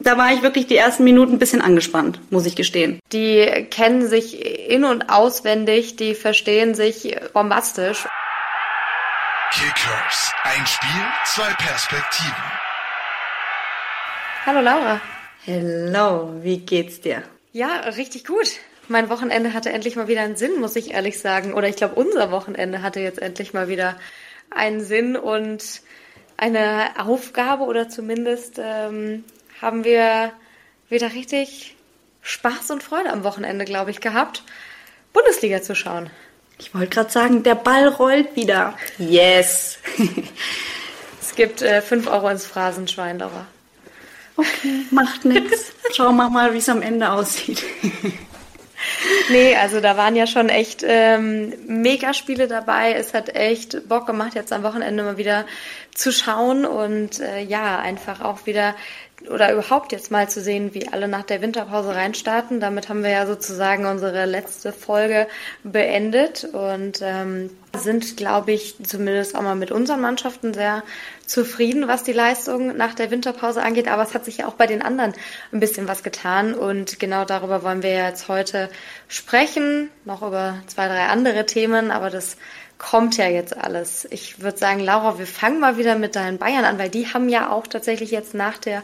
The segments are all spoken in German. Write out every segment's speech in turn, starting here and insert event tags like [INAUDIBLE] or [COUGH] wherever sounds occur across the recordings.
Da war ich wirklich die ersten Minuten ein bisschen angespannt, muss ich gestehen. Die kennen sich in- und auswendig, die verstehen sich bombastisch. Kickers. Ein Spiel, zwei Perspektiven. Hallo Laura. Hello, wie geht's dir? Ja, richtig gut. Mein Wochenende hatte endlich mal wieder einen Sinn, muss ich ehrlich sagen. Oder ich glaube, unser Wochenende hatte jetzt endlich mal wieder einen Sinn und eine Aufgabe oder zumindest ähm, haben wir wieder richtig Spaß und Freude am Wochenende, glaube ich, gehabt, Bundesliga zu schauen. Ich wollte gerade sagen, der Ball rollt wieder. Yes. [LAUGHS] es gibt äh, 5 Euro ins Phrasenschwein, Laura. Okay, macht nichts. Schauen wir mal, wie es am Ende aussieht. [LAUGHS] Nee, also da waren ja schon echt ähm, Megaspiele dabei. Es hat echt Bock gemacht, jetzt am Wochenende mal wieder zu schauen und äh, ja, einfach auch wieder oder überhaupt jetzt mal zu sehen, wie alle nach der Winterpause reinstarten. Damit haben wir ja sozusagen unsere letzte Folge beendet und ähm, sind, glaube ich, zumindest auch mal mit unseren Mannschaften sehr zufrieden, was die Leistung nach der Winterpause angeht. Aber es hat sich ja auch bei den anderen ein bisschen was getan und genau darüber wollen wir jetzt heute sprechen. Noch über zwei, drei andere Themen, aber das kommt ja jetzt alles. Ich würde sagen, Laura, wir fangen mal wieder mit deinen Bayern an, weil die haben ja auch tatsächlich jetzt nach der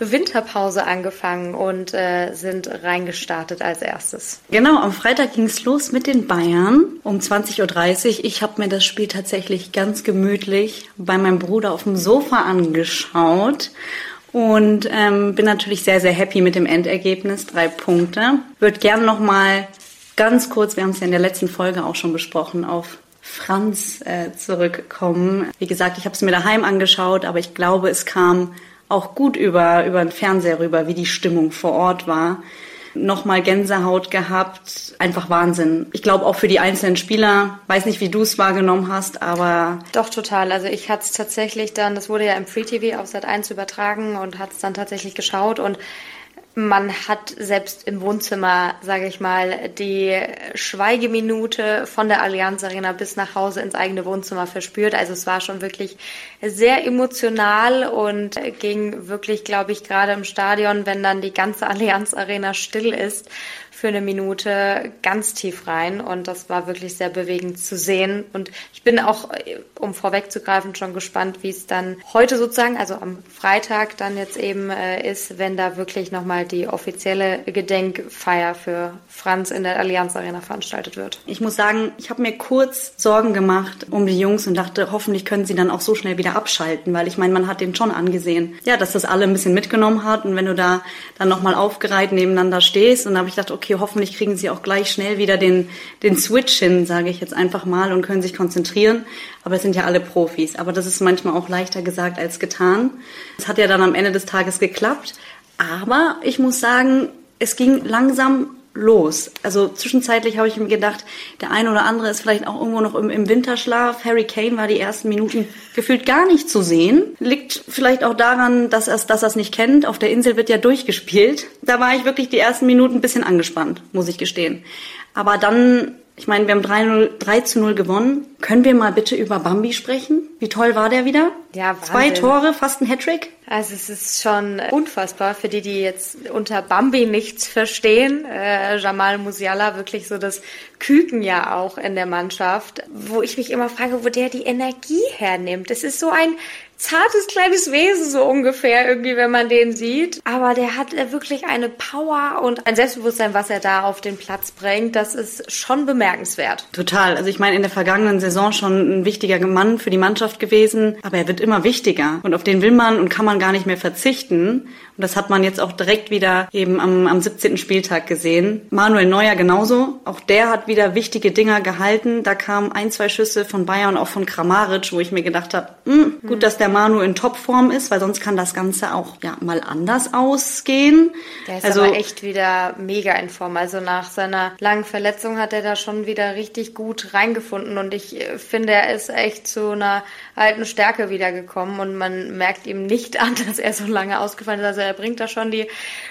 Winterpause angefangen und äh, sind reingestartet als erstes. Genau, am Freitag ging es los mit den Bayern um 20.30 Uhr. Ich habe mir das Spiel tatsächlich ganz gemütlich bei meinem Bruder auf dem Sofa angeschaut und ähm, bin natürlich sehr, sehr happy mit dem Endergebnis. Drei Punkte. Würde gerne noch mal ganz kurz, wir haben es ja in der letzten Folge auch schon besprochen, auf Franz äh, zurückkommen. Wie gesagt, ich habe es mir daheim angeschaut, aber ich glaube, es kam auch gut über, über den Fernseher rüber, wie die Stimmung vor Ort war. Nochmal Gänsehaut gehabt, einfach Wahnsinn. Ich glaube auch für die einzelnen Spieler, weiß nicht, wie du es wahrgenommen hast, aber... Doch, total. Also ich hatte es tatsächlich dann, das wurde ja im Free TV auf Sat 1 übertragen und hat es dann tatsächlich geschaut und man hat selbst im Wohnzimmer, sage ich mal, die Schweigeminute von der Allianz Arena bis nach Hause ins eigene Wohnzimmer verspürt. Also es war schon wirklich sehr emotional und ging wirklich, glaube ich, gerade im Stadion, wenn dann die ganze Allianz Arena still ist, für eine Minute ganz tief rein und das war wirklich sehr bewegend zu sehen. Und ich bin auch, um vorwegzugreifen, schon gespannt, wie es dann heute sozusagen, also am Freitag dann jetzt eben äh, ist, wenn da wirklich nochmal die offizielle Gedenkfeier für Franz in der Allianz Arena veranstaltet wird. Ich muss sagen, ich habe mir kurz Sorgen gemacht um die Jungs und dachte, hoffentlich können sie dann auch so schnell wieder abschalten, weil ich meine, man hat den schon angesehen, ja, dass das alle ein bisschen mitgenommen hat und wenn du da dann nochmal aufgereiht nebeneinander stehst und dann habe ich gedacht, okay, hoffentlich kriegen sie auch gleich schnell wieder den, den Switch hin, sage ich jetzt einfach mal, und können sich konzentrieren. Aber es sind ja alle Profis. Aber das ist manchmal auch leichter gesagt als getan. Es hat ja dann am Ende des Tages geklappt. Aber ich muss sagen, es ging langsam los. Also zwischenzeitlich habe ich mir gedacht, der eine oder andere ist vielleicht auch irgendwo noch im, im, Winterschlaf. Harry Kane war die ersten Minuten gefühlt gar nicht zu sehen. Liegt vielleicht auch daran, dass er dass es nicht kennt. Auf der Insel wird ja durchgespielt. Da war ich wirklich die ersten Minuten ein bisschen angespannt, muss ich gestehen. Aber dann ich meine, wir haben 3, 3 zu 0 gewonnen. Können wir mal bitte über Bambi sprechen? Wie toll war der wieder? Ja, Wahnsinn. Zwei Tore, fast ein Hattrick. Also es ist schon unfassbar für die, die jetzt unter Bambi nichts verstehen. Äh, Jamal Musiala wirklich so das Küken ja auch in der Mannschaft, wo ich mich immer frage, wo der die Energie hernimmt. Das ist so ein zartes kleines Wesen so ungefähr irgendwie, wenn man den sieht. Aber der hat wirklich eine Power und ein Selbstbewusstsein, was er da auf den Platz bringt. Das ist schon bemerkenswert. Total. Also ich meine, in der vergangenen Saison schon ein wichtiger Mann für die Mannschaft gewesen, aber er wird immer wichtiger und auf den will man und kann man gar nicht mehr verzichten. Und das hat man jetzt auch direkt wieder eben am, am 17. Spieltag gesehen. Manuel Neuer genauso. Auch der hat wieder wichtige Dinger gehalten. Da kamen ein, zwei Schüsse von Bayern und auch von Kramaric, wo ich mir gedacht habe, hm, gut, dass der Manu in Topform ist, weil sonst kann das Ganze auch ja mal anders ausgehen. Der ist also, aber echt wieder mega in Form. Also nach seiner langen Verletzung hat er da schon wieder richtig gut reingefunden und ich finde, er ist echt zu einer eine Stärke wiedergekommen und man merkt ihm nicht an, [LAUGHS] dass er so lange ausgefallen ist. Also er bringt da schon die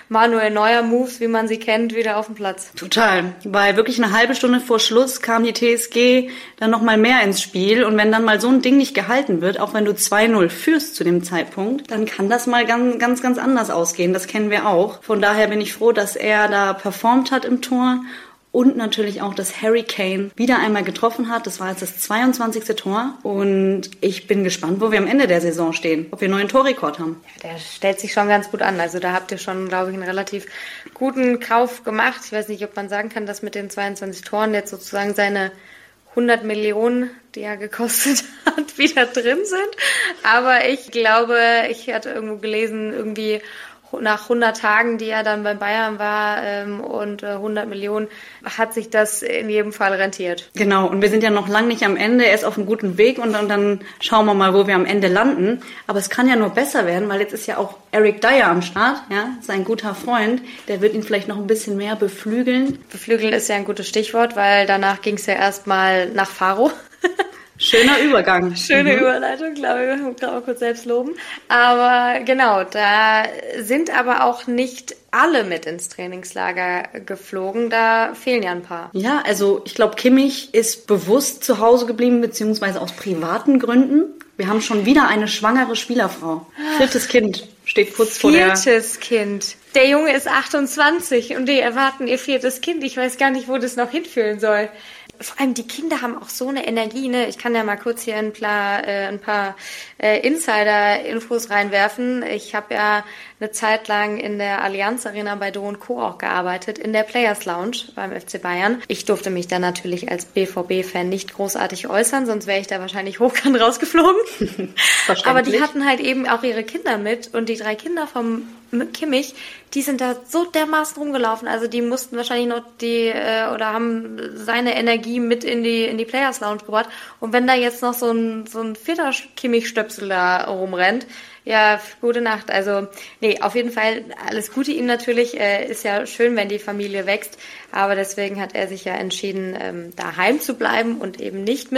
Manuel Neuer Moves, wie man sie kennt, wieder auf den Platz. Total. Weil wirklich eine halbe Stunde vor Schluss kam die TSG dann nochmal mehr ins Spiel und wenn dann mal so ein Ding nicht gehalten wird, auch wenn du 2-0 führst zu dem Zeitpunkt, dann kann das mal ganz, ganz, ganz anders ausgehen. Das kennen wir auch. Von daher bin ich froh, dass er da performt hat im Tor und natürlich auch, dass Harry Kane wieder einmal getroffen hat. Das war jetzt das 22. Tor und ich bin gespannt, wo wir am Ende der Saison stehen, ob wir einen neuen Torrekord haben. Ja, der stellt sich schon ganz gut an. Also da habt ihr schon, glaube ich, einen relativ guten Kauf gemacht. Ich weiß nicht, ob man sagen kann, dass mit den 22 Toren jetzt sozusagen seine 100 Millionen, die er gekostet [LAUGHS] hat, wieder drin sind. Aber ich glaube, ich hatte irgendwo gelesen, irgendwie nach 100 Tagen, die er dann bei Bayern war ähm, und äh, 100 Millionen, hat sich das in jedem Fall rentiert. Genau, und wir sind ja noch lange nicht am Ende, er ist auf einem guten Weg und, und dann schauen wir mal, wo wir am Ende landen. Aber es kann ja nur besser werden, weil jetzt ist ja auch Eric Dyer am Start, ja, sein guter Freund, der wird ihn vielleicht noch ein bisschen mehr beflügeln. Beflügeln ist ja ein gutes Stichwort, weil danach ging es ja erstmal nach Faro. Schöner Übergang. Schöne mhm. Überleitung, glaube ich, muss gerade mal kurz selbst loben. Aber genau, da sind aber auch nicht alle mit ins Trainingslager geflogen. Da fehlen ja ein paar. Ja, also ich glaube, Kimmich ist bewusst zu Hause geblieben, beziehungsweise aus privaten Gründen. Wir haben schon wieder eine schwangere Spielerfrau. Viertes Kind steht kurz vor der... Viertes Kind. Der Junge ist 28 und die erwarten ihr viertes Kind. Ich weiß gar nicht, wo das noch hinführen soll vor allem die Kinder haben auch so eine Energie. Ne? Ich kann ja mal kurz hier ein paar, äh, ein paar äh, Insider-Infos reinwerfen. Ich habe ja eine Zeit lang in der Allianz Arena bei Do Co. auch gearbeitet, in der Players Lounge beim FC Bayern. Ich durfte mich da natürlich als BVB-Fan nicht großartig äußern, sonst wäre ich da wahrscheinlich hochkant rausgeflogen. [LAUGHS] Aber die hatten halt eben auch ihre Kinder mit und die drei Kinder vom Kimmich, die sind da so dermaßen rumgelaufen. Also die mussten wahrscheinlich noch die äh, oder haben seine Energie mit in die in die Players Lounge gebracht. Und wenn da jetzt noch so ein so ein vierter Kimmich-Stöpsel da rumrennt, ja, gute Nacht. Also, nee, auf jeden Fall alles Gute ihm natürlich. Äh, ist ja schön, wenn die Familie wächst. Aber deswegen hat er sich ja entschieden, ähm, daheim zu bleiben und eben nicht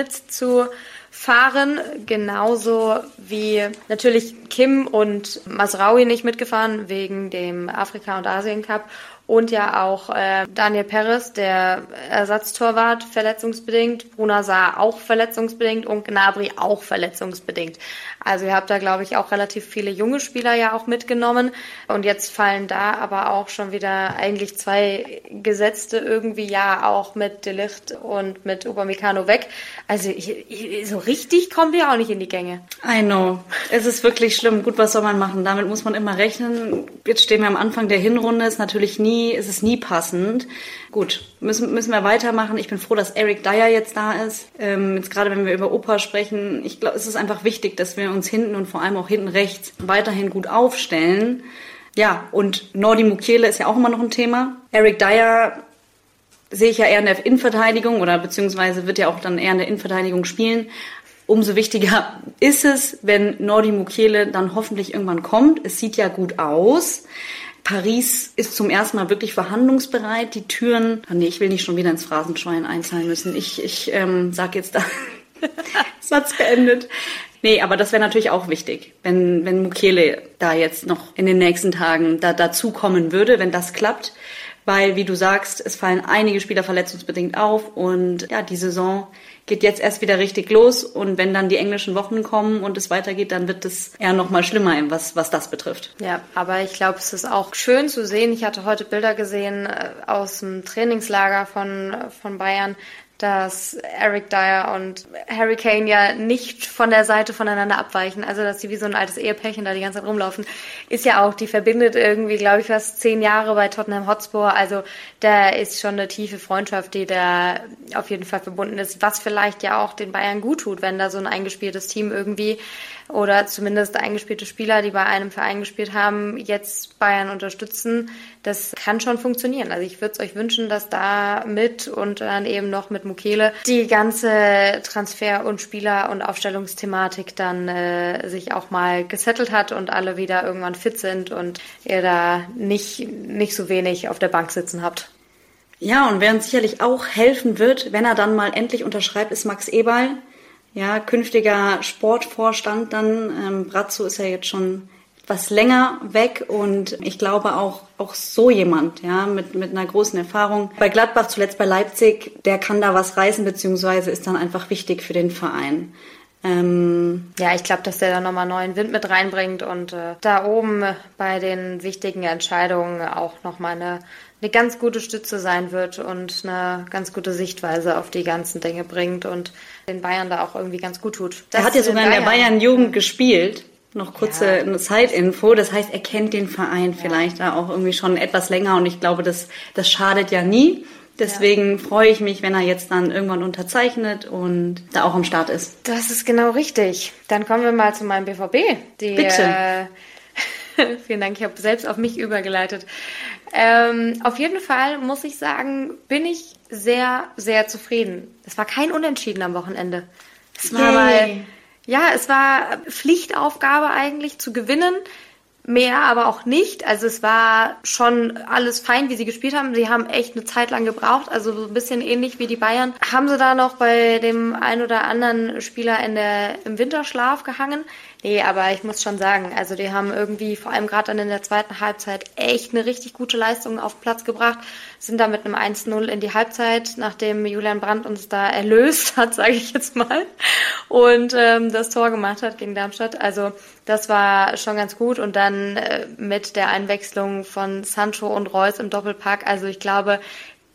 mitzufahren. Genauso wie natürlich Kim und Masraui nicht mitgefahren wegen dem Afrika- und Asien-Cup und ja auch äh, Daniel Perez, der Ersatztorwart, verletzungsbedingt, Bruna Saar auch verletzungsbedingt und Gnabry auch verletzungsbedingt. Also ihr habt da, glaube ich, auch relativ viele junge Spieler ja auch mitgenommen. Und jetzt fallen da aber auch schon wieder eigentlich zwei Gesetzte irgendwie ja auch mit Delicht und mit Upamecano weg. Also ich, ich, so richtig kommen wir auch nicht in die Gänge. I know. Es ist wirklich schlimm. Gut, was soll man machen? Damit muss man immer rechnen. Jetzt stehen wir am Anfang der Hinrunde. Ist natürlich nie, ist es nie passend. Gut, müssen, müssen wir weitermachen. Ich bin froh, dass Eric Dyer jetzt da ist. Ähm, jetzt gerade wenn wir über Opa sprechen, ich glaube, es ist einfach wichtig, dass wir uns hinten und vor allem auch hinten rechts weiterhin gut aufstellen. Ja, und Nordi Mukiele ist ja auch immer noch ein Thema. Eric Dyer sehe ich ja eher in der Innenverteidigung oder beziehungsweise wird ja auch dann eher in der Innenverteidigung spielen. Umso wichtiger ist es, wenn Nordi Mukiele dann hoffentlich irgendwann kommt. Es sieht ja gut aus. Paris ist zum ersten Mal wirklich verhandlungsbereit. Die Türen, oh nee, ich will nicht schon wieder ins Phrasenschwein einzahlen müssen. Ich, ich ähm, sag jetzt da, [LAUGHS] Satz beendet. Nee, aber das wäre natürlich auch wichtig, wenn, wenn Mukele da jetzt noch in den nächsten Tagen da dazukommen würde, wenn das klappt. Weil, wie du sagst, es fallen einige Spieler verletzungsbedingt auf und ja, die Saison geht jetzt erst wieder richtig los und wenn dann die englischen Wochen kommen und es weitergeht, dann wird es eher noch mal schlimmer, was, was das betrifft. Ja, aber ich glaube, es ist auch schön zu sehen. Ich hatte heute Bilder gesehen äh, aus dem Trainingslager von, von Bayern dass Eric Dyer und Harry Kane ja nicht von der Seite voneinander abweichen, also dass sie wie so ein altes Ehepärchen da die ganze Zeit rumlaufen, ist ja auch, die verbindet irgendwie, glaube ich, fast zehn Jahre bei Tottenham Hotspur, also da ist schon eine tiefe Freundschaft, die da auf jeden Fall verbunden ist, was vielleicht ja auch den Bayern gut tut, wenn da so ein eingespieltes Team irgendwie oder zumindest eingespielte Spieler, die bei einem Verein gespielt haben, jetzt Bayern unterstützen. Das kann schon funktionieren. Also ich würde es euch wünschen, dass da mit und dann eben noch mit Mukele die ganze Transfer- und Spieler- und Aufstellungsthematik dann äh, sich auch mal gesettelt hat und alle wieder irgendwann fit sind und ihr da nicht, nicht so wenig auf der Bank sitzen habt. Ja, und wer uns sicherlich auch helfen wird, wenn er dann mal endlich unterschreibt, ist Max Eberl ja, künftiger Sportvorstand dann. Ähm, Brazzo ist ja jetzt schon was länger weg und ich glaube auch, auch so jemand, ja, mit, mit einer großen Erfahrung. Bei Gladbach, zuletzt bei Leipzig, der kann da was reißen, beziehungsweise ist dann einfach wichtig für den Verein. Ähm, ja, ich glaube, dass der da nochmal neuen Wind mit reinbringt und äh, da oben bei den wichtigen Entscheidungen auch nochmal eine, eine ganz gute Stütze sein wird und eine ganz gute Sichtweise auf die ganzen Dinge bringt und den Bayern da auch irgendwie ganz gut tut. Das er hat ja sogar in der Bayern-Jugend gespielt. Noch kurze ja. Zeitinfo. Das heißt, er kennt den Verein ja. vielleicht da auch irgendwie schon etwas länger und ich glaube, das, das schadet ja nie. Deswegen ja. freue ich mich, wenn er jetzt dann irgendwann unterzeichnet und da auch am Start ist. Das ist genau richtig. Dann kommen wir mal zu meinem BVB. Die, Bitte. Äh, [LAUGHS] vielen Dank, ich habe selbst auf mich übergeleitet. Ähm, auf jeden Fall muss ich sagen, bin ich sehr, sehr zufrieden. Es war kein Unentschieden am Wochenende. Es war mal, ja, es war Pflichtaufgabe eigentlich zu gewinnen mehr aber auch nicht. Also es war schon alles fein, wie sie gespielt haben. Sie haben echt eine Zeit lang gebraucht, also so ein bisschen ähnlich wie die Bayern. Haben sie da noch bei dem ein oder anderen Spieler in der, im Winterschlaf gehangen? Nee, aber ich muss schon sagen, also die haben irgendwie vor allem gerade dann in der zweiten Halbzeit echt eine richtig gute Leistung auf Platz gebracht, sind da mit einem 1-0 in die Halbzeit, nachdem Julian Brandt uns da erlöst hat, [LAUGHS] sage ich jetzt mal, und ähm, das Tor gemacht hat gegen Darmstadt. Also das war schon ganz gut und dann äh, mit der Einwechslung von Sancho und Reus im Doppelpack. Also ich glaube,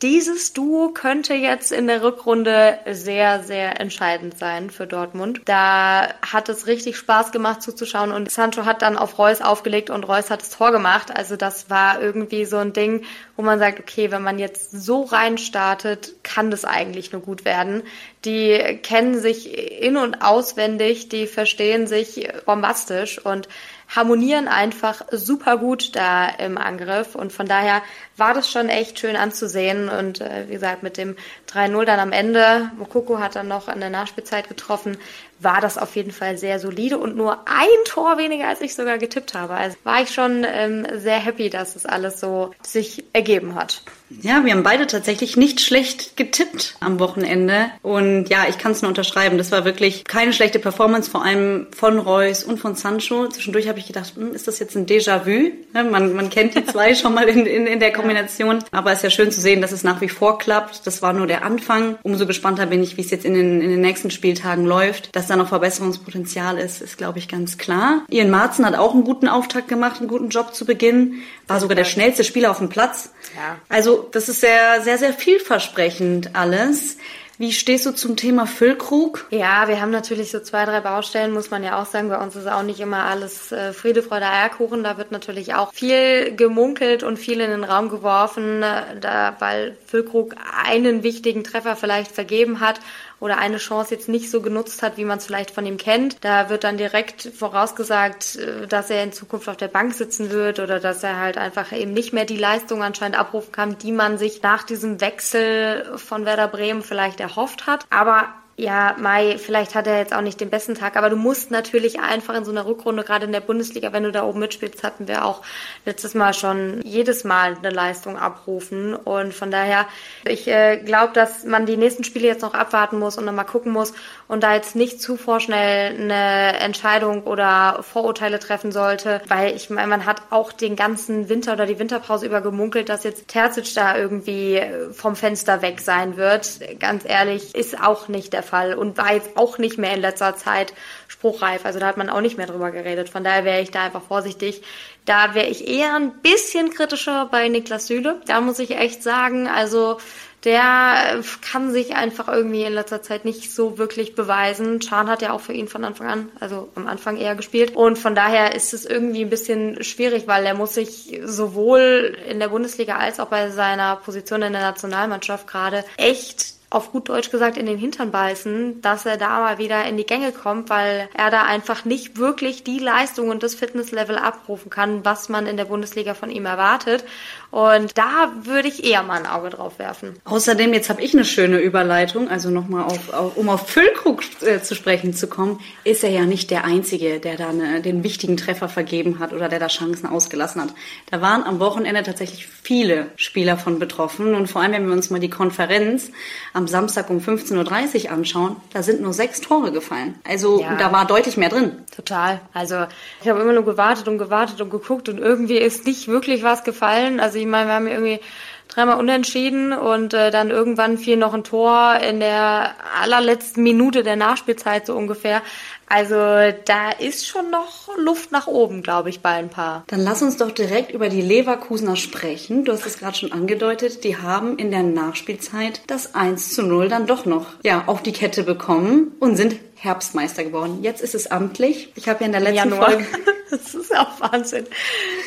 dieses Duo könnte jetzt in der Rückrunde sehr, sehr entscheidend sein für Dortmund. Da hat es richtig Spaß gemacht zuzuschauen und Sancho hat dann auf Reus aufgelegt und Reus hat das Tor gemacht. Also das war irgendwie so ein Ding, wo man sagt, okay, wenn man jetzt so rein startet, kann das eigentlich nur gut werden. Die kennen sich in- und auswendig, die verstehen sich bombastisch und harmonieren einfach super gut da im Angriff. Und von daher war das schon echt schön anzusehen. Und äh, wie gesagt mit dem 3-0 dann am Ende, Mokoko hat dann noch an der Nachspielzeit getroffen, war das auf jeden Fall sehr solide und nur ein Tor weniger, als ich sogar getippt habe. Also war ich schon ähm, sehr happy, dass es alles so sich ergeben hat. Ja, wir haben beide tatsächlich nicht schlecht getippt am Wochenende. Und ja, ich kann es nur unterschreiben. Das war wirklich keine schlechte Performance, vor allem von Reus und von Sancho. Zwischendurch habe ich gedacht, hm, ist das jetzt ein Déjà-vu? Man, man kennt die zwei [LAUGHS] schon mal in, in, in der Kombination. Aber es ist ja schön zu sehen, dass es nach wie vor klappt. Das war nur der Anfang. Umso gespannter bin ich, wie es jetzt in den, in den nächsten Spieltagen läuft. Dass da noch Verbesserungspotenzial ist, ist, glaube ich, ganz klar. Ian Marzen hat auch einen guten Auftakt gemacht, einen guten Job zu Beginn. War sogar der schnellste Spieler auf dem Platz. Ja. Also das ist sehr, sehr, sehr vielversprechend alles. Wie stehst du zum Thema Füllkrug? Ja, wir haben natürlich so zwei, drei Baustellen, muss man ja auch sagen. Bei uns ist auch nicht immer alles äh, Friede, Freude, Eierkuchen. Da wird natürlich auch viel gemunkelt und viel in den Raum geworfen, äh, da, weil Füllkrug einen wichtigen Treffer vielleicht vergeben hat oder eine Chance jetzt nicht so genutzt hat, wie man es vielleicht von ihm kennt. Da wird dann direkt vorausgesagt, äh, dass er in Zukunft auf der Bank sitzen wird oder dass er halt einfach eben nicht mehr die Leistung anscheinend abrufen kann, die man sich nach diesem Wechsel von Werder Bremen vielleicht erhofft hat. Aber ja, Mai, vielleicht hat er jetzt auch nicht den besten Tag, aber du musst natürlich einfach in so einer Rückrunde, gerade in der Bundesliga, wenn du da oben mitspielst, hatten wir auch letztes Mal schon jedes Mal eine Leistung abrufen. Und von daher, ich äh, glaube, dass man die nächsten Spiele jetzt noch abwarten muss und dann mal gucken muss und da jetzt nicht zu vorschnell eine Entscheidung oder Vorurteile treffen sollte, weil ich meine, man hat auch den ganzen Winter oder die Winterpause über gemunkelt, dass jetzt Terzic da irgendwie vom Fenster weg sein wird. Ganz ehrlich, ist auch nicht der Fall. Fall und war jetzt auch nicht mehr in letzter Zeit spruchreif. Also da hat man auch nicht mehr drüber geredet. Von daher wäre ich da einfach vorsichtig. Da wäre ich eher ein bisschen kritischer bei Niklas Süle. Da muss ich echt sagen, also der kann sich einfach irgendwie in letzter Zeit nicht so wirklich beweisen. Chan hat ja auch für ihn von Anfang an, also am Anfang eher gespielt. Und von daher ist es irgendwie ein bisschen schwierig, weil er muss sich sowohl in der Bundesliga als auch bei seiner Position in der Nationalmannschaft gerade echt auf gut Deutsch gesagt in den Hintern beißen, dass er da mal wieder in die Gänge kommt, weil er da einfach nicht wirklich die Leistung und das Fitnesslevel abrufen kann, was man in der Bundesliga von ihm erwartet. Und da würde ich eher mal ein Auge drauf werfen. Außerdem, jetzt habe ich eine schöne Überleitung, also nochmal auf, auf, um auf Füllkrug äh, zu sprechen zu kommen, ist er ja nicht der Einzige, der da eine, den wichtigen Treffer vergeben hat oder der da Chancen ausgelassen hat. Da waren am Wochenende tatsächlich viele Spieler von betroffen und vor allem, wenn wir uns mal die Konferenz am am Samstag um 15.30 Uhr anschauen, da sind nur sechs Tore gefallen. Also ja. da war deutlich mehr drin. Total. Also ich habe immer nur gewartet und gewartet und geguckt und irgendwie ist nicht wirklich was gefallen. Also ich meine, wir haben irgendwie dreimal unentschieden und äh, dann irgendwann fiel noch ein Tor in der allerletzten Minute der Nachspielzeit so ungefähr. Also da ist schon noch Luft nach oben, glaube ich, bei ein paar. Dann lass uns doch direkt über die Leverkusener sprechen. Du hast es gerade schon angedeutet. Die haben in der Nachspielzeit das 1 zu 0 dann doch noch ja, auf die Kette bekommen und sind Herbstmeister geworden. Jetzt ist es amtlich. Ich habe ja in der letzten Januar. Folge. [LAUGHS] das ist auch Wahnsinn.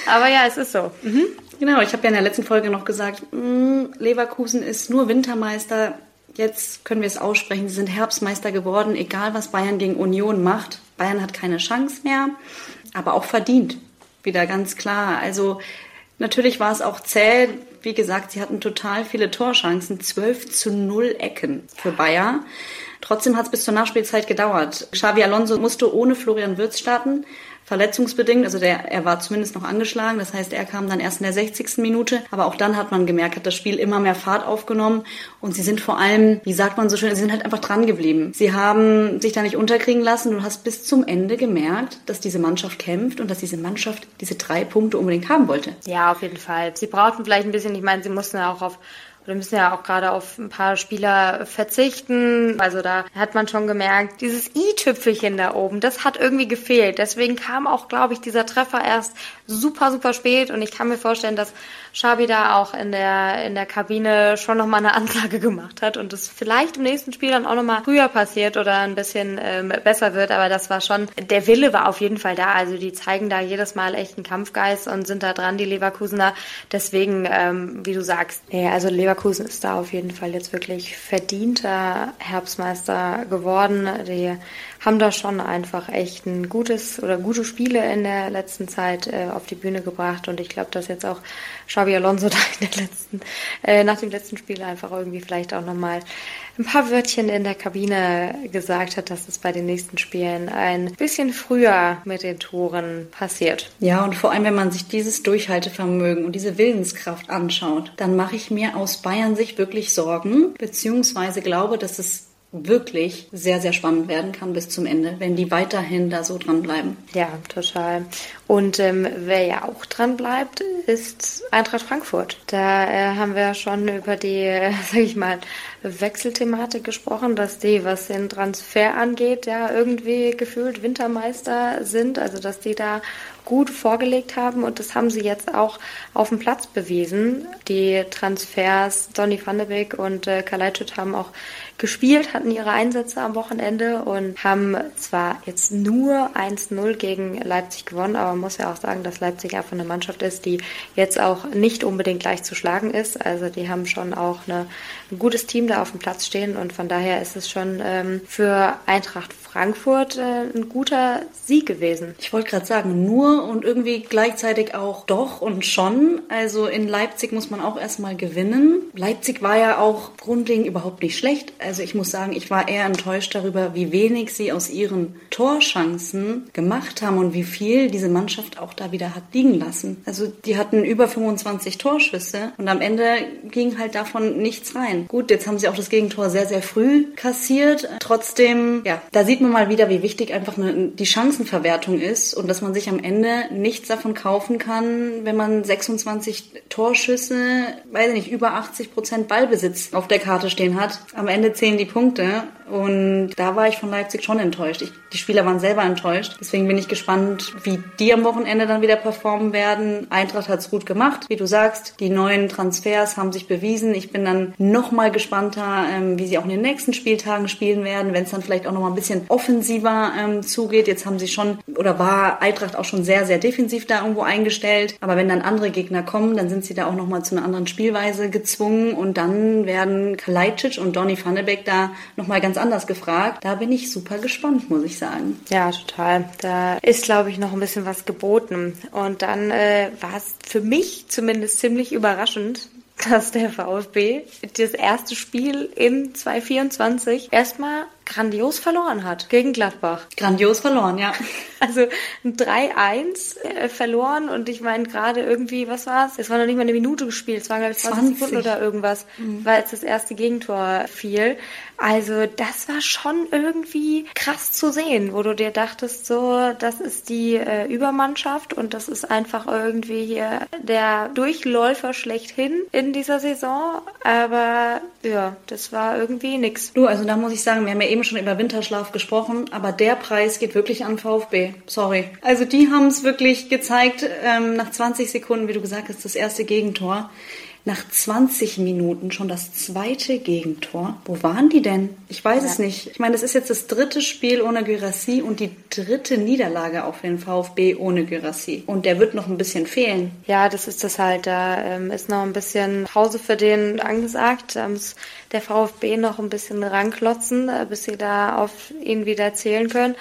Aber ja, es ist so. Mhm. Genau, ich habe ja in der letzten Folge noch gesagt, mh, mm, Leverkusen ist nur Wintermeister Jetzt können wir es aussprechen, sie sind Herbstmeister geworden, egal was Bayern gegen Union macht. Bayern hat keine Chance mehr, aber auch verdient. Wieder ganz klar. Also natürlich war es auch zäh. Wie gesagt, sie hatten total viele Torchancen. 12 zu 0 Ecken für Bayern. Trotzdem hat es bis zur Nachspielzeit gedauert. Xavi Alonso musste ohne Florian Wirtz starten verletzungsbedingt. Also der, er war zumindest noch angeschlagen. Das heißt, er kam dann erst in der 60. Minute. Aber auch dann hat man gemerkt, hat das Spiel immer mehr Fahrt aufgenommen. Und sie sind vor allem, wie sagt man so schön, sie sind halt einfach dran geblieben. Sie haben sich da nicht unterkriegen lassen. Du hast bis zum Ende gemerkt, dass diese Mannschaft kämpft und dass diese Mannschaft diese drei Punkte unbedingt haben wollte. Ja, auf jeden Fall. Sie brauchten vielleicht ein bisschen, ich meine, sie mussten auch auf wir müssen ja auch gerade auf ein paar Spieler verzichten. Also da hat man schon gemerkt, dieses i-Tüpfelchen da oben, das hat irgendwie gefehlt. Deswegen kam auch, glaube ich, dieser Treffer erst super, super spät. Und ich kann mir vorstellen, dass Schabi da auch in der, in der Kabine schon nochmal eine [LAUGHS] Ansage gemacht hat und es vielleicht im nächsten Spiel dann auch nochmal früher passiert oder ein bisschen ähm, besser wird. Aber das war schon, der Wille war auf jeden Fall da. Also die zeigen da jedes Mal echt einen Kampfgeist und sind da dran, die Leverkusener. Deswegen, ähm, wie du sagst, ja, also Leverkusen Leverkusen ist da auf jeden Fall jetzt wirklich verdienter Herbstmeister geworden. Die haben da schon einfach echt ein gutes oder gute Spiele in der letzten Zeit äh, auf die Bühne gebracht und ich glaube, dass jetzt auch Xabi Alonso [LAUGHS] da in der letzten, äh, nach dem letzten Spiel einfach irgendwie vielleicht auch nochmal ein paar Wörtchen in der Kabine gesagt hat, dass es bei den nächsten Spielen ein bisschen früher mit den Toren passiert. Ja, und vor allem, wenn man sich dieses Durchhaltevermögen und diese Willenskraft anschaut, dann mache ich mir aus Bayern sich wirklich Sorgen, beziehungsweise glaube, dass es wirklich sehr, sehr spannend werden kann bis zum Ende, wenn die weiterhin da so dranbleiben. Ja, total. Und ähm, wer ja auch dran bleibt, ist Eintracht Frankfurt. Da äh, haben wir schon über die, äh, [LAUGHS] sag ich mal, Wechselthematik gesprochen, dass die, was den Transfer angeht, ja irgendwie gefühlt Wintermeister sind. Also dass die da gut vorgelegt haben und das haben sie jetzt auch auf dem Platz bewiesen. Die Transfers Donny van de Beek und äh, Kalajdzic haben auch gespielt, hatten ihre Einsätze am Wochenende und haben zwar jetzt nur 1-0 gegen Leipzig gewonnen, aber man muss ja auch sagen, dass Leipzig einfach eine Mannschaft ist, die jetzt auch nicht unbedingt leicht zu schlagen ist. Also die haben schon auch eine, ein gutes Team da auf dem Platz stehen und von daher ist es schon ähm, für Eintracht Frankfurt äh, ein guter Sieg gewesen. Ich wollte gerade sagen, nur und irgendwie gleichzeitig auch doch und schon. Also in Leipzig muss man auch erstmal gewinnen. Leipzig war ja auch grundlegend überhaupt nicht schlecht. Also ich muss sagen, ich war eher enttäuscht darüber, wie wenig sie aus ihren Torchancen gemacht haben und wie viel diese Mannschaft auch da wieder hat liegen lassen. Also die hatten über 25 Torschüsse und am Ende ging halt davon nichts rein. Gut, jetzt haben sie auch das Gegentor sehr, sehr früh kassiert. Trotzdem, ja, da sieht man mal wieder, wie wichtig einfach eine, die Chancenverwertung ist und dass man sich am Ende nichts davon kaufen kann, wenn man 26 Torschüsse, weiß ich nicht, über 80 Prozent Ballbesitz auf der Karte stehen hat. Am Ende zählen die Punkte und da war ich von Leipzig schon enttäuscht. Ich, die Spieler waren selber enttäuscht. Deswegen bin ich gespannt, wie die am Wochenende dann wieder performen werden. Eintracht hat es gut gemacht, wie du sagst. Die neuen Transfers haben sich bewiesen. Ich bin dann noch mal gespannter, ähm, wie sie auch in den nächsten Spieltagen spielen werden, wenn es dann vielleicht auch noch mal ein bisschen offensiver ähm, zugeht. Jetzt haben sie schon oder war Eintracht auch schon sehr, sehr defensiv da irgendwo eingestellt. Aber wenn dann andere Gegner kommen, dann sind sie da auch noch mal zu einer anderen Spielweise gezwungen und dann werden Kalajdzic und Donny van de Beek da noch mal ganz ganz anders gefragt. Da bin ich super gespannt, muss ich sagen. Ja, total. Da ist, glaube ich, noch ein bisschen was geboten. Und dann äh, war es für mich zumindest ziemlich überraschend, dass der VfB das erste Spiel in 2024 erstmal grandios verloren hat gegen Gladbach. Grandios verloren, ja. [LAUGHS] Also ein 3-1 äh, verloren und ich meine gerade irgendwie, was war es? Es war noch nicht mal eine Minute gespielt, es waren glaube ich 20, 20. Sekunden oder irgendwas, mhm. weil es das erste Gegentor fiel. Also das war schon irgendwie krass zu sehen, wo du dir dachtest, so, das ist die äh, Übermannschaft und das ist einfach irgendwie hier der Durchläufer schlechthin in dieser Saison. Aber ja, das war irgendwie nix. Du, also da muss ich sagen, wir haben ja eben schon über Winterschlaf gesprochen, aber der Preis geht wirklich an VfB. Sorry. Also die haben es wirklich gezeigt, ähm, nach 20 Sekunden, wie du gesagt hast, das erste Gegentor nach 20 Minuten schon das zweite Gegentor. Wo waren die denn? Ich weiß ja. es nicht. Ich meine, das ist jetzt das dritte Spiel ohne Gyrassi und die dritte Niederlage auch für den VfB ohne Gyrassi. Und der wird noch ein bisschen fehlen. Ja, das ist das halt. Da ähm, ist noch ein bisschen Pause für den angesagt. Da muss der VfB noch ein bisschen ranklotzen, äh, bis sie da auf ihn wieder zählen können.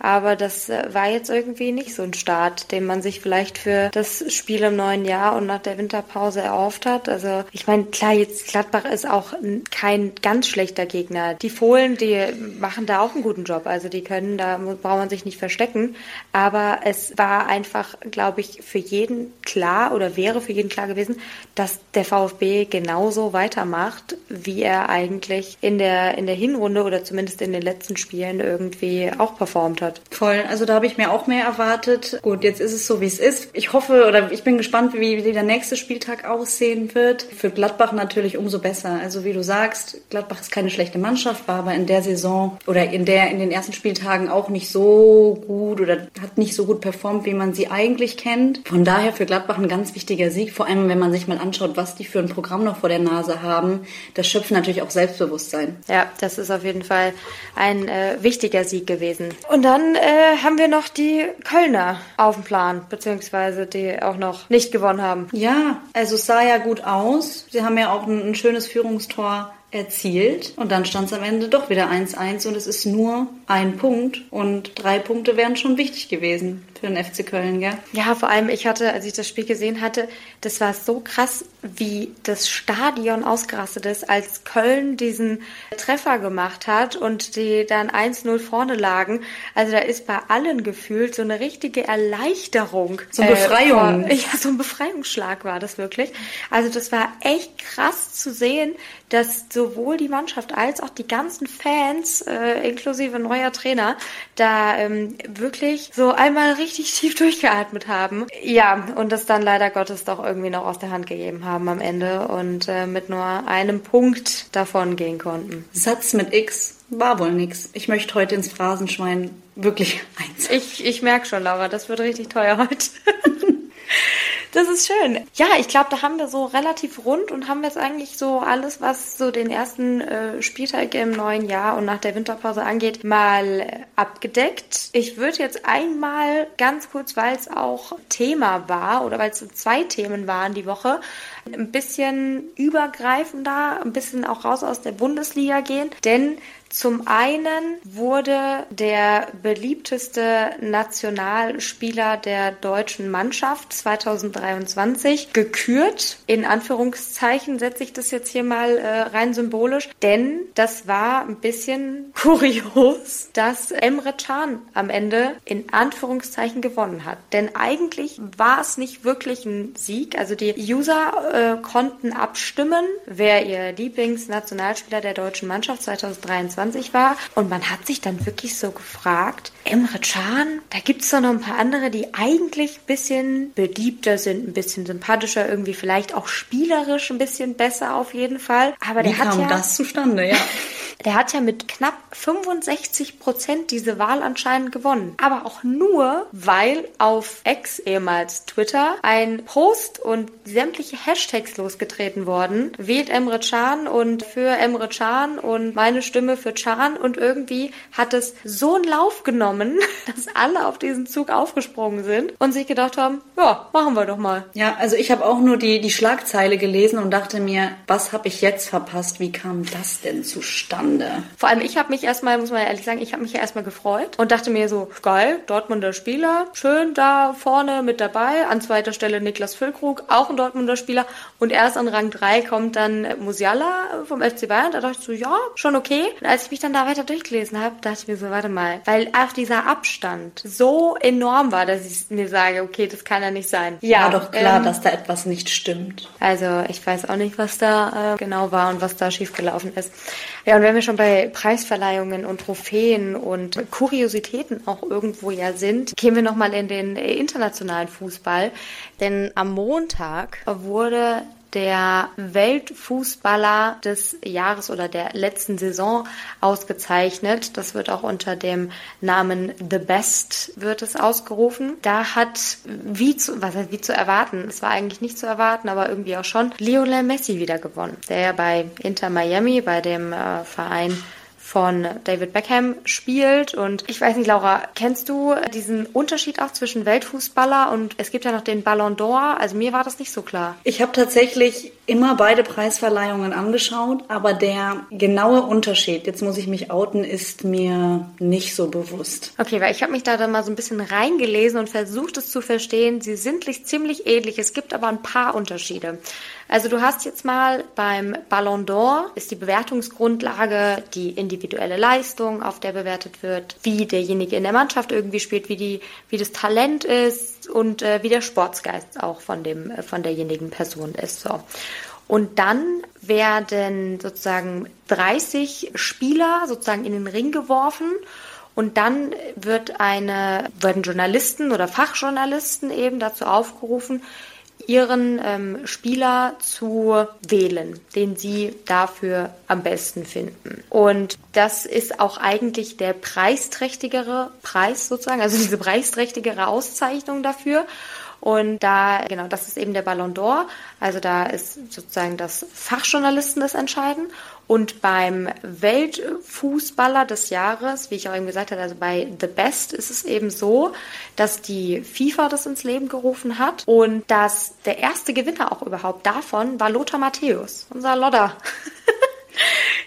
Aber das äh, war jetzt irgendwie nicht so ein Start, den man sich vielleicht für das Spiel im neuen Jahr und nach der Winterpause erhofft hat. Also ich meine, klar, jetzt Gladbach ist auch kein ganz schlechter Gegner. Die Fohlen, die machen da auch einen guten Job. Also die können, da braucht man sich nicht verstecken. Aber es war einfach, glaube ich, für jeden klar oder wäre für jeden klar gewesen, dass der VfB genauso weitermacht, wie er eigentlich in der, in der Hinrunde oder zumindest in den letzten Spielen irgendwie auch performt hat hat. Voll. Also da habe ich mir auch mehr erwartet. Gut, jetzt ist es so, wie es ist. Ich hoffe oder ich bin gespannt, wie, wie der nächste Spieltag aussehen wird. Für Gladbach natürlich umso besser. Also wie du sagst, Gladbach ist keine schlechte Mannschaft, war aber in der Saison oder in der in den ersten Spieltagen auch nicht so gut oder hat nicht so gut performt, wie man sie eigentlich kennt. Von daher für Gladbach ein ganz wichtiger Sieg. Vor allem, wenn man sich mal anschaut, was die für ein Programm noch vor der Nase haben. Das schöpft natürlich auch Selbstbewusstsein. Ja, das ist auf jeden Fall ein äh, wichtiger Sieg gewesen. Und dann dann äh, haben wir noch die Kölner auf dem Plan, beziehungsweise die auch noch nicht gewonnen haben. Ja, also es sah ja gut aus. Sie haben ja auch ein, ein schönes Führungstor erzielt und dann stand es am Ende doch wieder 1-1 und es ist nur ein Punkt und drei Punkte wären schon wichtig gewesen für den FC Köln, gell? Ja, vor allem ich hatte, als ich das Spiel gesehen hatte, das war so krass, wie das Stadion ausgerastet ist, als Köln diesen Treffer gemacht hat und die dann 1-0 vorne lagen. Also da ist bei allen gefühlt so eine richtige Erleichterung. So eine Befreiung. Äh, [LAUGHS] ja, so ein Befreiungsschlag war das wirklich. Also das war echt krass zu sehen, dass sowohl die Mannschaft als auch die ganzen Fans, äh, inklusive neuer Trainer, da ähm, wirklich so einmal richtig [LAUGHS] tief durchgeatmet haben. Ja, und das dann leider Gottes doch irgendwie noch aus der Hand gegeben haben am Ende und äh, mit nur einem Punkt davon gehen konnten. Satz mit X war wohl nix. Ich möchte heute ins Phrasenschwein wirklich [LAUGHS] eins. Ich, ich merke schon, Laura, das wird richtig teuer heute. [LAUGHS] Das ist schön. Ja, ich glaube, da haben wir so relativ rund und haben jetzt eigentlich so alles, was so den ersten äh, Spieltag im neuen Jahr und nach der Winterpause angeht, mal äh, abgedeckt. Ich würde jetzt einmal ganz kurz, weil es auch Thema war oder weil es so zwei Themen waren die Woche, ein bisschen übergreifender, ein bisschen auch raus aus der Bundesliga gehen, denn zum einen wurde der beliebteste Nationalspieler der deutschen Mannschaft 2023 gekürt. In Anführungszeichen setze ich das jetzt hier mal äh, rein symbolisch, denn das war ein bisschen [LAUGHS] kurios, dass Emre Can am Ende in Anführungszeichen gewonnen hat. Denn eigentlich war es nicht wirklich ein Sieg. Also die User äh, konnten abstimmen, wer ihr Lieblingsnationalspieler der deutschen Mannschaft 2023 20 war. Und man hat sich dann wirklich so gefragt, Emre Can, da gibt es doch noch ein paar andere, die eigentlich ein bisschen beliebter sind, ein bisschen sympathischer, irgendwie vielleicht auch spielerisch ein bisschen besser auf jeden Fall. Aber Wie der kam hat ja, das zustande, ja. [LAUGHS] Der hat ja mit knapp 65 Prozent diese Wahl anscheinend gewonnen. Aber auch nur, weil auf Ex, ehemals Twitter, ein Post und sämtliche Hashtags losgetreten worden. Wählt Emre Can und für Emre Can und meine Stimme für Can. Und irgendwie hat es so einen Lauf genommen, [LAUGHS] dass alle auf diesen Zug aufgesprungen sind und sich gedacht haben, ja, machen wir doch mal. Ja, also ich habe auch nur die, die Schlagzeile gelesen und dachte mir, was habe ich jetzt verpasst? Wie kam das denn zustande? Niederlande. Vor allem ich habe mich erstmal, muss man ehrlich sagen, ich habe mich ja erstmal gefreut und dachte mir so, geil, Dortmunder Spieler, schön da vorne mit dabei. An zweiter Stelle Niklas Füllkrug, auch ein Dortmunder Spieler. Und erst an Rang 3 kommt dann Musiala vom FC Bayern. Da dachte ich so, ja, schon okay. Und als ich mich dann da weiter durchgelesen habe, dachte ich mir so, warte mal, weil auch dieser Abstand so enorm war, dass ich mir sage, okay, das kann ja nicht sein. Ja, war doch klar, ähm, dass da etwas nicht stimmt. Also ich weiß auch nicht, was da äh, genau war und was da schiefgelaufen ist. Ja, und wenn wir schon bei Preisverleihungen und Trophäen und Kuriositäten auch irgendwo ja sind, gehen wir nochmal in den internationalen Fußball. Denn am Montag wurde der Weltfußballer des Jahres oder der letzten Saison ausgezeichnet. Das wird auch unter dem Namen The Best wird es ausgerufen. Da hat wie zu, was heißt wie zu erwarten? Es war eigentlich nicht zu erwarten, aber irgendwie auch schon Lionel Messi wieder gewonnen, der ja bei Inter Miami, bei dem äh, Verein von David Beckham spielt. Und ich weiß nicht, Laura, kennst du diesen Unterschied auch zwischen Weltfußballer und es gibt ja noch den Ballon d'Or? Also mir war das nicht so klar. Ich habe tatsächlich immer beide Preisverleihungen angeschaut, aber der genaue Unterschied, jetzt muss ich mich outen, ist mir nicht so bewusst. Okay, weil ich habe mich da dann mal so ein bisschen reingelesen und versucht es zu verstehen. Sie sind ziemlich ähnlich, es gibt aber ein paar Unterschiede. Also du hast jetzt mal beim Ballon d'Or ist die Bewertungsgrundlage die individuelle Leistung, auf der bewertet wird, wie derjenige in der Mannschaft irgendwie spielt, wie die, wie das Talent ist und äh, wie der Sportsgeist auch von dem, äh, von derjenigen Person ist. So. Und dann werden sozusagen 30 Spieler sozusagen in den Ring geworfen und dann wird eine, werden Journalisten oder Fachjournalisten eben dazu aufgerufen, ihren ähm, Spieler zu wählen, den sie dafür am besten finden. Und das ist auch eigentlich der preisträchtigere Preis sozusagen, also [LAUGHS] diese preisträchtigere Auszeichnung dafür. Und da, genau, das ist eben der Ballon d'Or. Also da ist sozusagen das Fachjournalisten das entscheiden. Und beim Weltfußballer des Jahres, wie ich auch eben gesagt habe, also bei The Best ist es eben so, dass die FIFA das ins Leben gerufen hat und dass der erste Gewinner auch überhaupt davon war Lothar Matthäus, unser Lodder. [LAUGHS]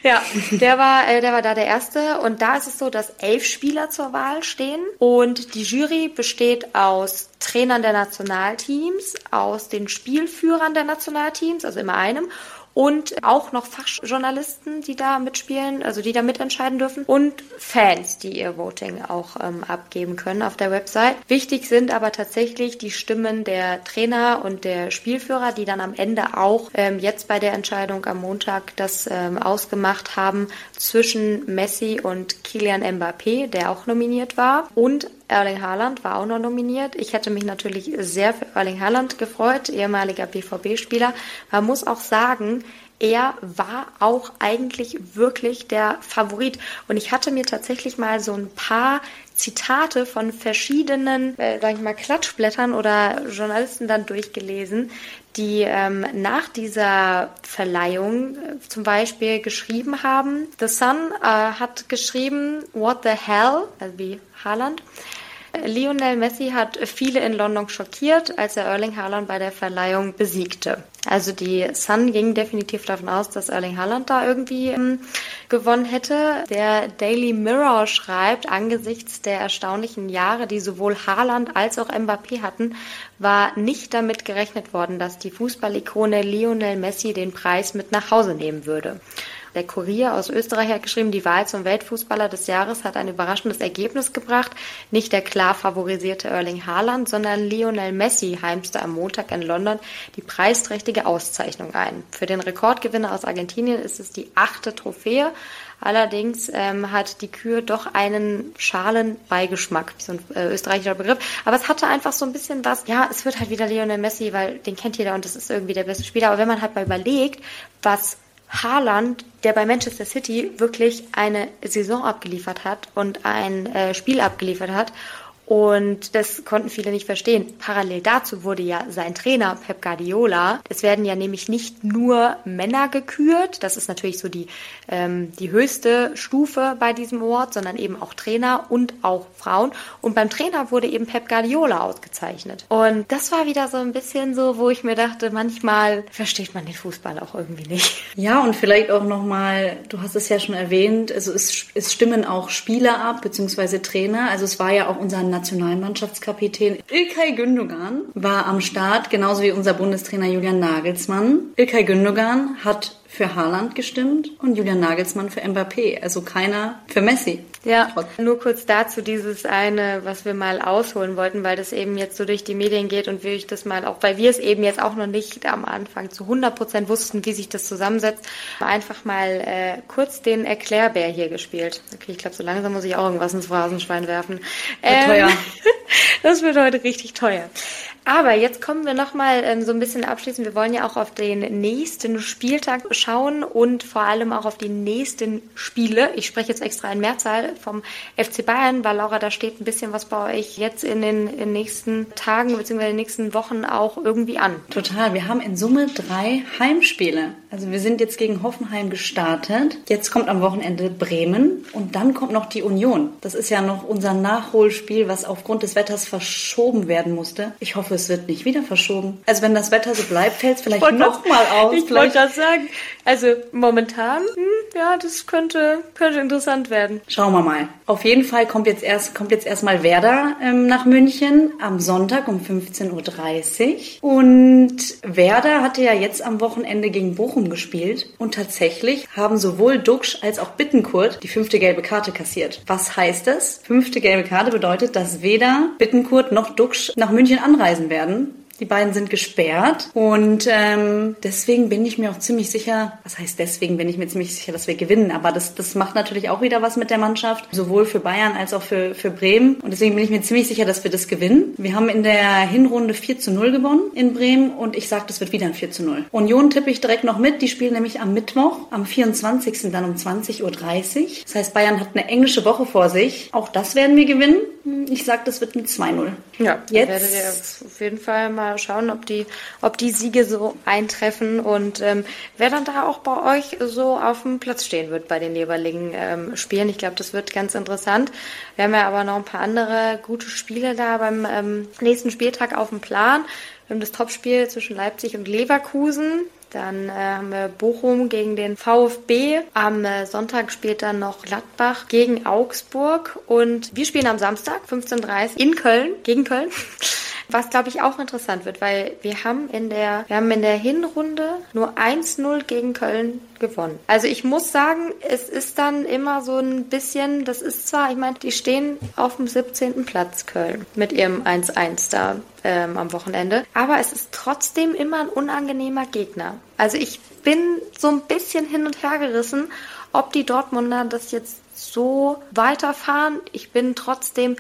Ja, der war, äh, der war da der Erste. Und da ist es so, dass elf Spieler zur Wahl stehen. Und die Jury besteht aus Trainern der Nationalteams, aus den Spielführern der Nationalteams, also immer einem, und auch noch Fachjournalisten, die da mitspielen, also die da mitentscheiden dürfen und Fans, die ihr Voting auch ähm, abgeben können auf der Website. Wichtig sind aber tatsächlich die Stimmen der Trainer und der Spielführer, die dann am Ende auch ähm, jetzt bei der Entscheidung am Montag das ähm, ausgemacht haben zwischen Messi und Kilian Mbappé, der auch nominiert war, und Erling Haaland war auch noch nominiert. Ich hätte mich natürlich sehr für Erling Haaland gefreut, ehemaliger BVB-Spieler. Man muss auch sagen, er war auch eigentlich wirklich der Favorit. Und ich hatte mir tatsächlich mal so ein paar Zitate von verschiedenen, äh, sag ich mal, Klatschblättern oder Journalisten dann durchgelesen, die ähm, nach dieser Verleihung äh, zum Beispiel geschrieben haben. The Sun äh, hat geschrieben, What the hell, also wie Haaland. Lionel Messi hat viele in London schockiert, als er Erling Haaland bei der Verleihung besiegte. Also die Sun ging definitiv davon aus, dass Erling Haaland da irgendwie ähm, gewonnen hätte. Der Daily Mirror schreibt, angesichts der erstaunlichen Jahre, die sowohl Haaland als auch Mbappé hatten, war nicht damit gerechnet worden, dass die Fußballikone Lionel Messi den Preis mit nach Hause nehmen würde. Der Kurier aus Österreich hat geschrieben, die Wahl zum Weltfußballer des Jahres hat ein überraschendes Ergebnis gebracht. Nicht der klar favorisierte Erling Haaland, sondern Lionel Messi heimste am Montag in London die preisträchtige Auszeichnung ein. Für den Rekordgewinner aus Argentinien ist es die achte Trophäe. Allerdings ähm, hat die Kür doch einen Schalenbeigeschmack, so ein äh, österreichischer Begriff. Aber es hatte einfach so ein bisschen was, ja, es wird halt wieder Lionel Messi, weil den kennt jeder und das ist irgendwie der beste Spieler. Aber wenn man halt mal überlegt, was Haaland, der bei Manchester City wirklich eine Saison abgeliefert hat und ein äh, Spiel abgeliefert hat Und das konnten viele nicht verstehen. Parallel dazu wurde ja sein Trainer Pep Guardiola, es werden ja nämlich nicht nur Männer gekürt, das ist natürlich so die, ähm, die höchste Stufe bei diesem Award, sondern eben auch Trainer und auch Frauen. Und beim Trainer wurde eben Pep Guardiola ausgezeichnet. Und das war wieder so ein bisschen so, wo ich mir dachte, manchmal versteht man den Fußball auch irgendwie nicht. Ja, und vielleicht auch nochmal, du hast es ja schon erwähnt, also es, es stimmen auch Spieler ab, beziehungsweise Trainer. Also es war ja auch unser Nationalmannschaftskapitän Ilkay Gündogan war am Start, genauso wie unser Bundestrainer Julian Nagelsmann. Ilkay Gündogan hat für Haaland gestimmt und Julian Nagelsmann für Mbappé, also keiner für Messi. Ja, nur kurz dazu dieses eine, was wir mal ausholen wollten, weil das eben jetzt so durch die Medien geht und will ich das mal auch, weil wir es eben jetzt auch noch nicht am Anfang zu 100 Prozent wussten, wie sich das zusammensetzt, einfach mal äh, kurz den Erklärbär hier gespielt. Okay, ich glaube, so langsam muss ich auch irgendwas ins Phrasenschwein werfen. Ähm, teuer. [LAUGHS] das wird heute richtig teuer. Aber jetzt kommen wir nochmal ähm, so ein bisschen abschließen. Wir wollen ja auch auf den nächsten Spieltag schauen und vor allem auch auf die nächsten Spiele. Ich spreche jetzt extra in Mehrzahl vom FC Bayern, weil Laura, da steht ein bisschen was bei euch jetzt in den, in den nächsten Tagen bzw. den nächsten Wochen auch irgendwie an. Total. Wir haben in Summe drei Heimspiele. Also wir sind jetzt gegen Hoffenheim gestartet. Jetzt kommt am Wochenende Bremen und dann kommt noch die Union. Das ist ja noch unser Nachholspiel, was aufgrund des Wetters verschoben werden musste. Ich hoffe, es wird nicht wieder verschoben. Also wenn das Wetter so bleibt, fällt es vielleicht nochmal aus. Ich wollte das sagen. Also momentan, hm, ja, das könnte, könnte interessant werden. Schauen wir mal. Auf jeden Fall kommt jetzt erst kommt jetzt erstmal Werder ähm, nach München am Sonntag um 15.30 Uhr. Und Werder hatte ja jetzt am Wochenende gegen Bochum gespielt. Und tatsächlich haben sowohl Duxch als auch Bittenkurt die fünfte gelbe Karte kassiert. Was heißt das? Fünfte gelbe Karte bedeutet, dass weder Bittenkurt noch Duxch nach München anreisen werden. Die beiden sind gesperrt und ähm, deswegen bin ich mir auch ziemlich sicher, was heißt deswegen bin ich mir ziemlich sicher, dass wir gewinnen, aber das, das macht natürlich auch wieder was mit der Mannschaft, sowohl für Bayern als auch für, für Bremen und deswegen bin ich mir ziemlich sicher, dass wir das gewinnen. Wir haben in der Hinrunde 4 zu 0 gewonnen in Bremen und ich sage, das wird wieder ein 4 zu 0. Union tippe ich direkt noch mit, die spielen nämlich am Mittwoch, am 24. dann um 20.30 Uhr. Das heißt, Bayern hat eine englische Woche vor sich, auch das werden wir gewinnen. Ich sage, das wird ein 2-0. Ja, jetzt werdet ihr auf jeden Fall mal mal schauen, ob die, ob die Siege so eintreffen und ähm, wer dann da auch bei euch so auf dem Platz stehen wird bei den jeweiligen ähm, Spielen. Ich glaube, das wird ganz interessant. Wir haben ja aber noch ein paar andere gute Spiele da beim ähm, nächsten Spieltag auf dem Plan. Wir haben das Topspiel zwischen Leipzig und Leverkusen. Dann äh, haben wir Bochum gegen den VfB. Am äh, Sonntag spielt dann noch Gladbach gegen Augsburg. Und wir spielen am Samstag 15.30 Uhr in Köln, gegen Köln. [LAUGHS] Was glaube ich auch interessant wird, weil wir haben in der, wir haben in der Hinrunde nur 1-0 gegen Köln gewonnen. Also ich muss sagen, es ist dann immer so ein bisschen, das ist zwar, ich meine, die stehen auf dem 17. Platz Köln mit ihrem 1-1 da ähm, am Wochenende, aber es ist trotzdem immer ein unangenehmer Gegner. Also ich bin so ein bisschen hin und her gerissen, ob die Dortmunder das jetzt so weiterfahren. Ich bin trotzdem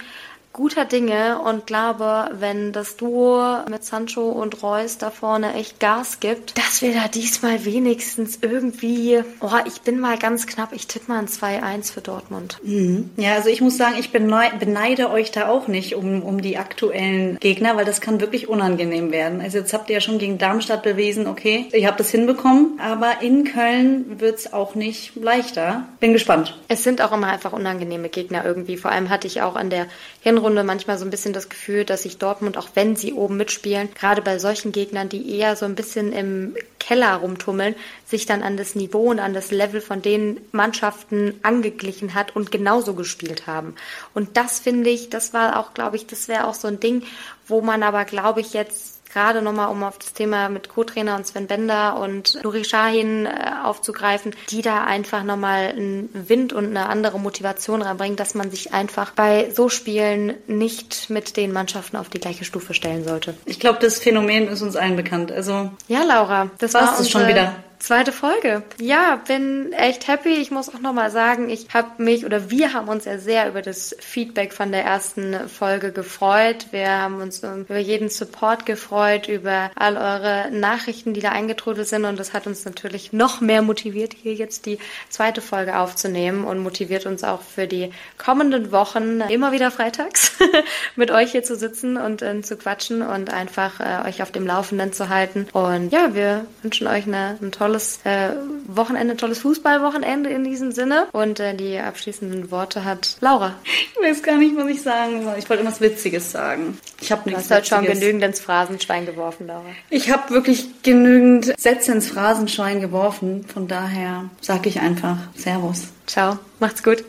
guter Dinge und glaube, wenn das Duo mit Sancho und Reus da vorne echt Gas gibt, dass wir da diesmal wenigstens irgendwie, oh, ich bin mal ganz knapp, ich tippe mal ein 2-1 für Dortmund. Mhm. Ja, also ich muss sagen, ich beneide euch da auch nicht um, um die aktuellen Gegner, weil das kann wirklich unangenehm werden. Also jetzt habt ihr ja schon gegen Darmstadt bewiesen, okay, ihr habt es hinbekommen, aber in Köln wird es auch nicht leichter. Bin gespannt. Es sind auch immer einfach unangenehme Gegner irgendwie. Vor allem hatte ich auch an der Hinrunde manchmal so ein bisschen das Gefühl, dass sich Dortmund, auch wenn sie oben mitspielen, gerade bei solchen Gegnern, die eher so ein bisschen im Keller rumtummeln, sich dann an das Niveau und an das Level von den Mannschaften angeglichen hat und genauso gespielt haben. Und das finde ich, das war auch, glaube ich, das wäre auch so ein Ding, wo man aber, glaube ich, jetzt gerade nochmal, um auf das Thema mit Co-Trainer und Sven Bender und Nuri Shahin äh, aufzugreifen, die da einfach nochmal einen Wind und eine andere Motivation reinbringen, dass man sich einfach bei so Spielen nicht mit den Mannschaften auf die gleiche Stufe stellen sollte. Ich glaube, das Phänomen ist uns allen bekannt. Also ja, Laura, das war unsere, schon wieder Zweite Folge. Ja, bin echt happy. Ich muss auch nochmal sagen, ich habe mich oder wir haben uns ja sehr über das Feedback von der ersten Folge gefreut. Wir haben uns über jeden Support gefreut, über all eure Nachrichten, die da eingetrudelt sind und das hat uns natürlich noch mehr motiviert, hier jetzt die zweite Folge aufzunehmen und motiviert uns auch für die kommenden Wochen immer wieder freitags [LAUGHS] mit euch hier zu sitzen und äh, zu quatschen und einfach äh, euch auf dem Laufenden zu halten. Und ja, wir wünschen euch eine, ein tolles tolles äh, Wochenende, tolles Fußballwochenende in diesem Sinne. Und äh, die abschließenden Worte hat Laura. Ich weiß gar nicht, was ich sagen soll. Ich wollte irgendwas Witziges sagen. Ich habe nichts Du hast heute schon genügend ins Phrasenschwein geworfen, Laura. Ich habe wirklich genügend Sätze ins Phrasenschwein geworfen. Von daher sage ich einfach Servus. Ciao, macht's gut.